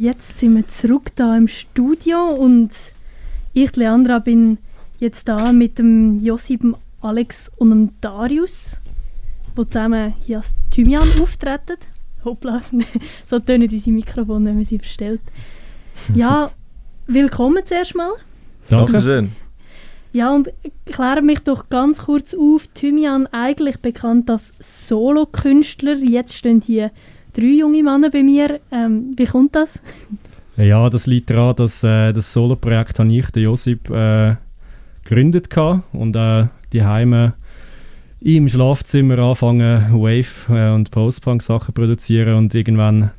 Jetzt sind wir zurück da im Studio und ich, Leandra, bin jetzt da mit dem Josip, Alex und dem Darius, die zusammen hier als Thymian auftreten. Hoppla, so tönen diese Mikrofone, wenn man sie verstellt. Ja, willkommen zuerst mal. Dankeschön. Ja, und kläre mich doch ganz kurz auf. Thymian, eigentlich bekannt als Solokünstler. Jetzt stehen hier drei junge Männer bei mir. Ähm, wie kommt das? Ja, das liegt daran, dass äh, das Solo-Projekt habe ich, der Josip, äh, gegründet hatte und äh, die Heime im Schlafzimmer anfangen Wave äh, und Post-Punk Sachen produzieren und irgendwann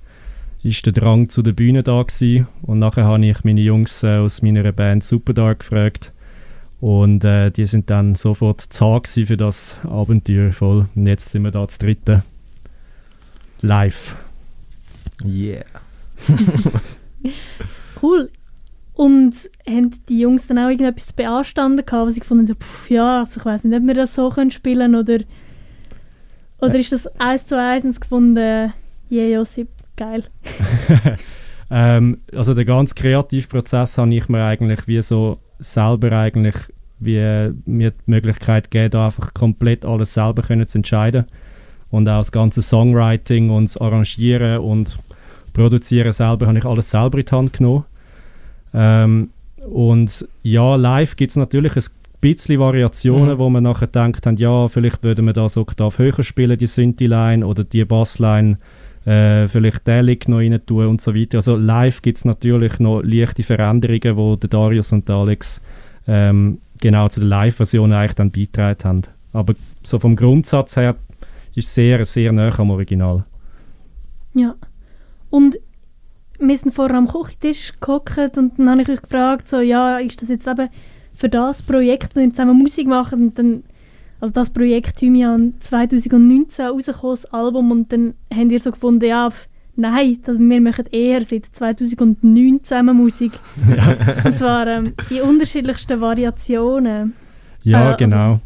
ist der Drang zu der Bühne da gewesen. und nachher habe ich meine Jungs äh, aus meiner Band Superdark gefragt und äh, die sind dann sofort zart für das Abenteuer voll und jetzt sind wir da zu dritten live. Yeah. cool. Und haben die Jungs dann auch irgendetwas beanstanden gehabt, was sie gefunden haben, pff, ja, also ich weiß nicht, ob wir das so können spielen oder oder ist das eins zu eins gefunden, yeah, Josip, geil? ähm, also den ganzen Kreativprozess habe ich mir eigentlich wie so selber eigentlich wie mir die Möglichkeit gegeben, da einfach komplett alles selber können zu entscheiden und auch das ganze Songwriting und das Arrangieren und Produzieren selber habe ich alles selber in die Hand genommen. Ähm, und ja, live gibt es natürlich ein bisschen Variationen, mhm. wo man nachher denkt, haben, ja, vielleicht würden wir das Oktav höher spielen, die Synthi-Line oder die Bassline, äh, vielleicht den Lick noch rein tun und so weiter. Also live gibt es natürlich noch leichte Veränderungen, wo der Darius und der Alex ähm, genau zu der Live-Version eigentlich dann beigetragen haben. Aber so vom Grundsatz her ist sehr, sehr nah am Original. Ja. Und wir sind vorher am Küchentisch gehockt und dann habe ich euch gefragt, so, ja, ist das jetzt eben für das Projekt, wo wir zusammen Musik machen und dann, also das Projekt Thymian 2019 rausgekommen, das Album, und dann haben ihr so gefunden, ja, nein, wir machen eher seit 2009 zusammen Musik. Ja. und zwar ähm, in unterschiedlichsten Variationen. Ja, äh, genau.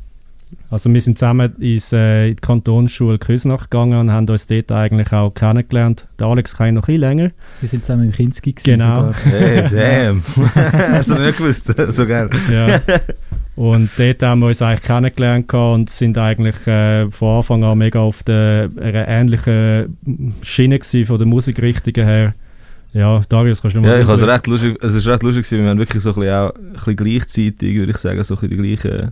Also, wir sind zusammen ins, äh, in die Kantonsschule Küsnach gegangen und haben uns dort eigentlich auch kennengelernt. Der Alex kann noch ein bisschen länger. Wir sind zusammen im Kinski Genau. Hey, damn. Hast du nicht gewusst? So geil. Ja. Und dort haben wir uns eigentlich kennengelernt und sind eigentlich äh, von Anfang an mega auf der, einer ähnlichen Schiene gewesen, von der Musikrichtung her. Ja, Darius, kannst du mal Ja, ich also recht lustig, es ist recht lustig gewesen, wir haben wirklich so ein bisschen, auch, ein bisschen gleichzeitig, würde ich sagen, so ein bisschen die gleichen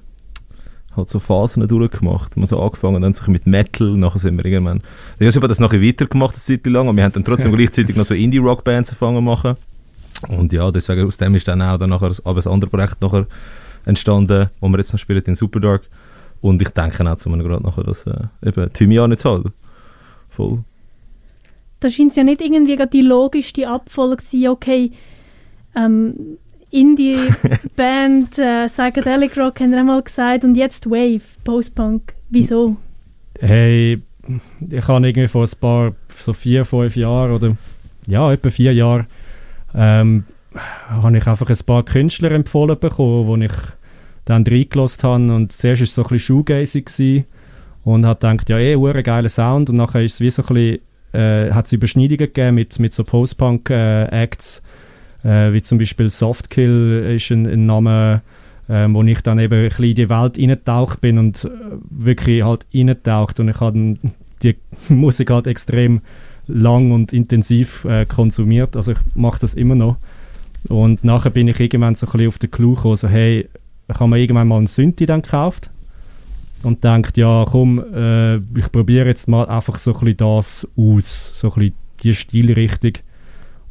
halt so Phasen durchgemacht. Wir so angefangen dann so mit Metal, nachher sind wir irgendwann... Josip hat das nachher weitergemacht, eine Zeit lang, und wir haben dann trotzdem gleichzeitig noch so Indie-Rock-Bands angefangen zu machen. Und ja, deswegen, aus dem ist dann auch dann nachher aber ein anderes Projekt nachher entstanden, wo wir jetzt noch spielen in Superdark. Und ich denke auch zu mir gerade nachher, dass äh, eben Thymian jetzt halt voll. Da scheint es ja nicht irgendwie die logischste Abfolge zu sein, okay, ähm, Indie-Band, äh, Psychedelic Rock haben wir einmal gesagt und jetzt Wave, Post-Punk. Wieso? Hey, ich habe irgendwie vor ein paar, so vier, fünf Jahren oder ja, etwa vier Jahren, ähm, habe ich einfach ein paar Künstler empfohlen bekommen, die ich dann reingelassen habe und zuerst war es so ein bisschen shoegazing und habe gedacht, ja eh, ein geiler Sound und nachher ist es wie so ein bisschen, äh, hat es Überschneidungen gegeben mit, mit so Post-Punk-Acts, äh, äh, wie zum Beispiel Softkill ist ein, ein Name, äh, wo ich dann eben ein bisschen in die Welt eingetaucht bin und äh, wirklich halt eingetaucht. Und ich habe die Musik halt extrem lang und intensiv äh, konsumiert, also ich mache das immer noch. Und nachher bin ich irgendwann so ein bisschen auf den Clou gekommen, so hey, ich habe mir irgendwann mal einen Synthi dann gekauft und denkt ja komm, äh, ich probiere jetzt mal einfach so ein bisschen das aus, so ein bisschen die Stilrichtung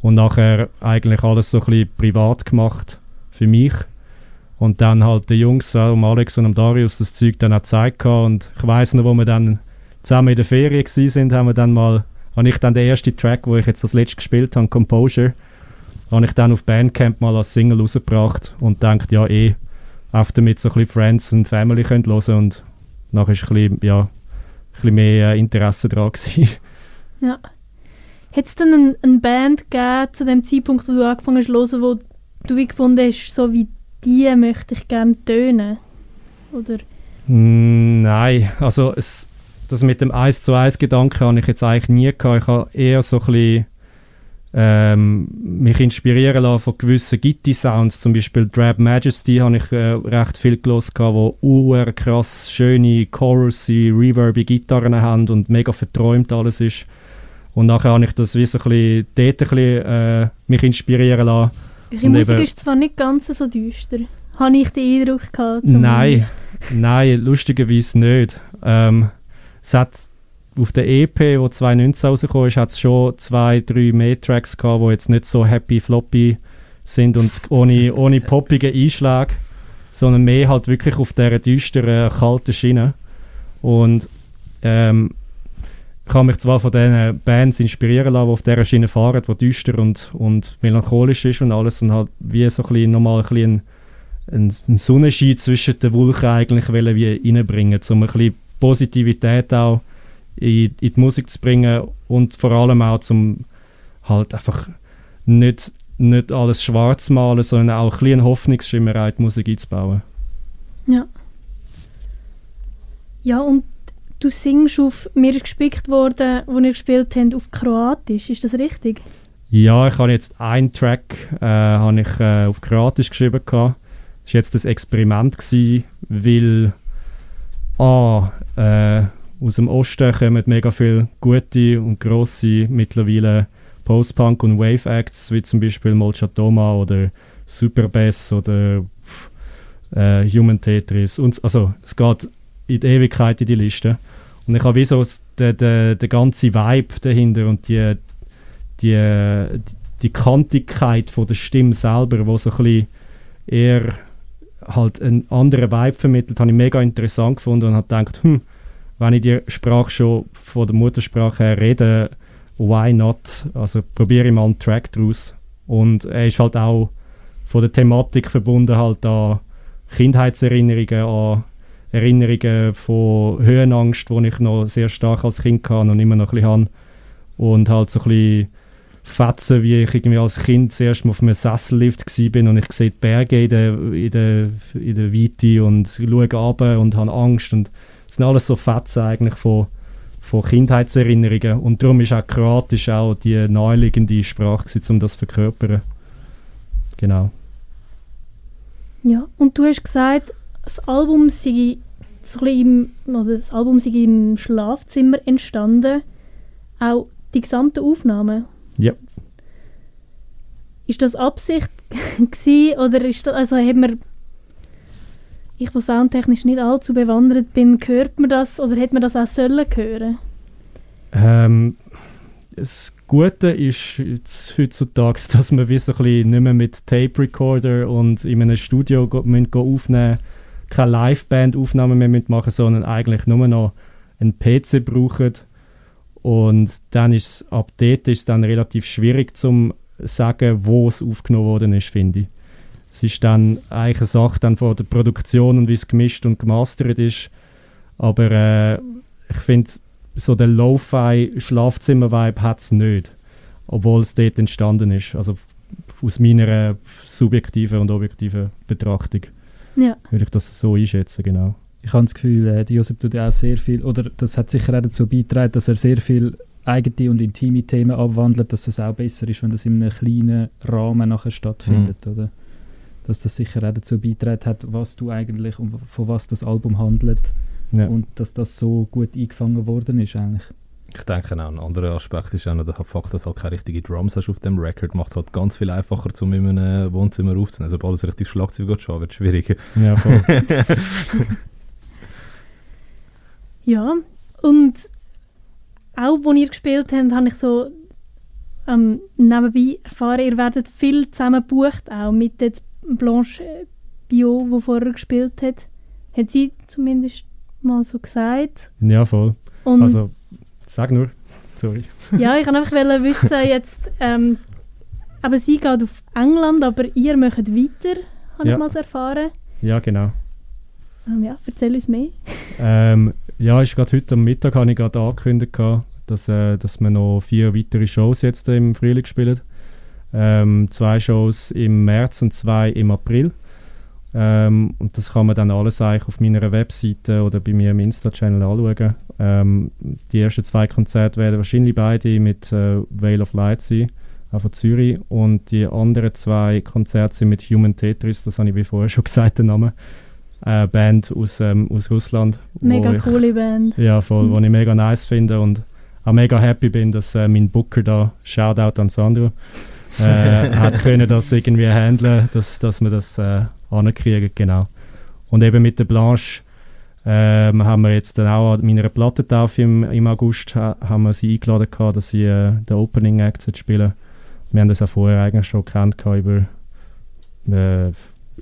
und nachher eigentlich alles so ein bisschen privat gemacht für mich. Und dann halt den Jungs, um Alex und um Darius, das Zeug dann auch gezeigt und ich weiß noch, wo wir dann zusammen in der Ferien sind, haben wir dann mal, habe ich dann den ersten Track, wo ich jetzt das letzte gespielt habe, Composure, habe ich dann auf Bandcamp mal als Single rausgebracht und denkt ja eh, einfach damit so ein bisschen Friends und Family können hören und nachher ist ein bisschen, ja, ein bisschen mehr äh, Interesse dran gewesen. Ja. Hat es denn eine, eine Band gegeben zu dem Zeitpunkt, wo du angefangen hast zu hören, wo du wie gefunden hast, so wie die möchte ich gerne tönen? Oder? Mm, nein, also es, das mit dem 1 zu 1 Gedanken habe ich jetzt eigentlich nie gehabt. Ich habe eher so ein bisschen ähm, mich inspirieren lassen von gewissen Gitti-Sounds. Zum Beispiel Drab Majesty habe ich äh, recht viel gelesen, wo uhr krass schöne, chorusy, reverby Gitarren haben und mega verträumt alles ist. Und nachher habe ich das wie so ein bisschen, dort ein bisschen, äh, mich inspirieren lassen. Ihre Musik ist zwar nicht ganz so düster, habe ich den Eindruck gehabt. Nein, nein, lustigerweise nicht. Ähm, es hat auf der EP, die 2019 rausgekommen ist, hat es schon zwei, drei mehr Tracks gehabt, die jetzt nicht so happy floppy sind und ohne, ohne poppige Einschläge, sondern mehr halt wirklich auf dieser düsteren, kalten Schiene. Und ähm, ich habe mich zwar von diesen Bands inspirieren lassen, die auf dieser Schiene fahren, die düster und, und melancholisch ist und alles und halt wie so ein bisschen, nochmal ein ein, ein Sonnenschein zwischen den Wolken eigentlich wollen wie reinbringen, um ein bisschen Positivität auch in, in die Musik zu bringen und vor allem auch zum halt einfach nicht, nicht alles schwarz malen, sondern auch ein bisschen Hoffnungsschimmer in die Musik einzubauen. Ja. Ja, und du singst auf «Mir ist gespickt worden», wo ihr gespielt habt, auf Kroatisch. Ist das richtig? Ja, ich habe jetzt einen Track äh, ich, äh, auf Kroatisch geschrieben. Das war jetzt das Experiment, gewesen, weil ah, äh, aus dem Osten kommen mega viele gute und grosse mittlerweile Post-Punk- und Wave-Acts, wie zum Beispiel Molchatoma oder Superbass oder äh, Human Tetris. Und, also es geht in die Ewigkeit in die Liste. Und ich habe wie so den, den, den ganzen Vibe dahinter und die, die, die Kantigkeit von der Stimme selber, wo so ein bisschen eher halt einen anderen Vibe vermittelt, habe ich mega interessant gefunden und habe gedacht, hm, wenn ich die Sprache schon von der Muttersprache her rede, why not? Also probiere ich mal einen Track daraus. Und er ist halt auch von der Thematik verbunden halt an Kindheitserinnerungen, an Erinnerungen von Höhenangst, die ich noch sehr stark als Kind hatte und immer noch ein bisschen habe. Und halt so ein bisschen Fetzen, wie ich irgendwie als Kind zuerst mal auf einem Sessellift war und ich sehe die Berge in der, in der, in der Weite und schaue runter und habe Angst. Und das sind alles so Fetzen eigentlich von, von Kindheitserinnerungen. Und darum ist auch Kroatisch auch die naheliegende Sprache, um das zu verkörpern. Genau. Ja, und du hast gesagt, das Album sei so im, oder das Album sei im Schlafzimmer entstanden. Auch die gesamte Aufnahme. Ja. Ist das Absicht gewesen, oder ist das, also haben wir ich, der soundtechnisch nicht allzu bewandert bin, hört man das oder hätte man das auch sollen hören? Ähm, das Gute ist jetzt heutzutage, dass man wie so ein bisschen nicht mehr mit Tape Recorder und in einem Studio müssen aufnehmen keine Liveband-Aufnahmen mehr machen sondern eigentlich nur noch einen PC brauchen. Und dann ist es ab dort ist dann relativ schwierig zu sagen, wo es aufgenommen worden ist, finde ich. Es ist dann eigentlich eine Sache dann von der Produktion und wie es gemischt und gemastert ist. Aber äh, ich finde, so der Lo-Fi-Schlafzimmer-Vibe hat es nicht. Obwohl es dort entstanden ist. Also aus meiner subjektiven und objektiven Betrachtung ja. würde ich das so einschätzen, genau. Ich habe das Gefühl, äh, Josep tut ja auch sehr viel, oder das hat sicher auch dazu beigetragen, dass er sehr viel eigene und intime Themen abwandelt, dass es auch besser ist, wenn das in einem kleinen Rahmen nachher stattfindet, mhm. oder? dass das sicher auch dazu beitragen hat, was du eigentlich und von was das Album handelt ja. und dass das so gut eingefangen worden ist eigentlich. Ich denke auch, ein anderer Aspekt ist auch noch der Fakt, dass du halt keine richtigen Drums hast auf dem Record, macht es halt ganz viel einfacher, um in einem Wohnzimmer aufzunehmen. Sobald es richtig Schlagzeug geht, wird es schwieriger. Ja, voll. ja, und auch, als ihr gespielt habt, habe ich so ähm, nebenbei erfahren, ihr werdet viel zusammen gebucht, auch mit jetzt Blanche Bio, die vorher gespielt hat. Hat sie zumindest mal so gesagt. Ja, voll. Und also, sag nur. Sorry. ja, ich kann einfach wissen, jetzt, ähm, aber sie geht auf England, aber ihr möchtet weiter, habe ja. ich mal erfahren. Ja, genau. Ähm, ja, erzähl uns mehr. ähm, ja, ist gerade heute am Mittag habe ich gerade angekündigt, dass, äh, dass wir noch vier weitere Shows jetzt im Frühling spielen. Ähm, zwei Shows im März und zwei im April. Ähm, und das kann man dann alles eigentlich auf meiner Webseite oder bei mir im Insta-Channel anschauen. Ähm, die ersten zwei Konzerte werden wahrscheinlich beide mit äh, Veil of Light sein. auch von Zürich. Und die anderen zwei Konzerte sind mit Human Tetris, das habe ich wie vorher schon gesagt, den Namen. Eine Band aus, ähm, aus Russland. Mega ich, coole Band. Ja, voll, Mhm. wo ich mega nice finde und auch mega happy bin, dass äh, mein Booker da, Shoutout an Sandro, äh, hat können das irgendwie handeln, dass, dass wir das äh, ankriegen, genau. Und eben mit der Blanche ähm, haben wir jetzt dann auch an meiner Plattentaufe im, im August ha, haben wir sie eingeladen gehabt, dass sie äh, den Opening Act spielen. Wir haben das auch vorher eigentlich schon kennt gehabt über äh,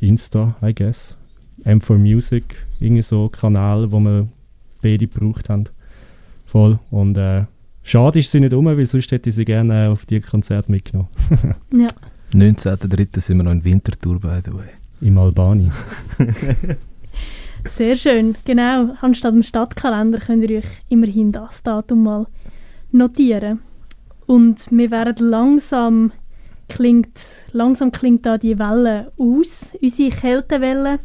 Insta, I guess. M4 Music, irgendwie so Kanal, wo wir beide gebraucht haben. Voll. Und äh, schade ist sie nicht um, weil sonst hätte ich sie gerne äh, auf die Konzerte mitgenommen. Ja. 19.03. sind wir noch in Winterthur, by the way. Im Albani. Sehr schön, genau. Anstatt dem Stadtkalender könnt ihr euch immerhin das Datum mal notieren. Und wir werden langsam klingt, langsam klingt da die Welle aus, unsere Kältewelle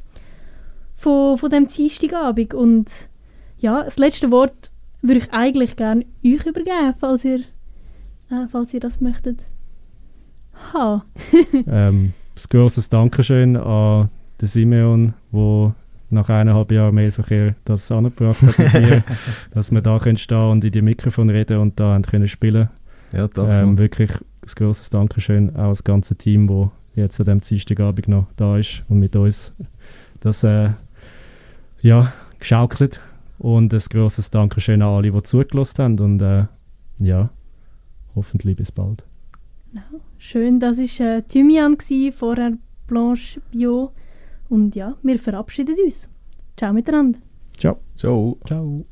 von, von dem Dienstagabend. Und ja, das letzte Wort würde ich eigentlich gerne euch übergeben, falls ihr, äh, falls ihr das möchtet. Ha. ähm, ein grosses Dankeschön an den Simeon, der nach eineinhalb Jahren Mailverkehr das angebracht hat mit mir, dass wir da können stehen und in die Mikrofon reden und da haben können spielen. Ja, doch. Ähm, wirklich ein grosses Dankeschön auch das ganze Team, das jetzt an diesem Dienstagabend noch da ist und mit uns das äh, ja, geschaukelt. Und ein grosses Dankeschön an alle, die zugelassen haben und äh, ja, hoffentlich bis bald. Schön, das war äh, Thymian, gsi, vorher Blanche Bio. Und ja, wir verabschieden uns. Ciao miteinander. Ciao. Ciao. Ciao.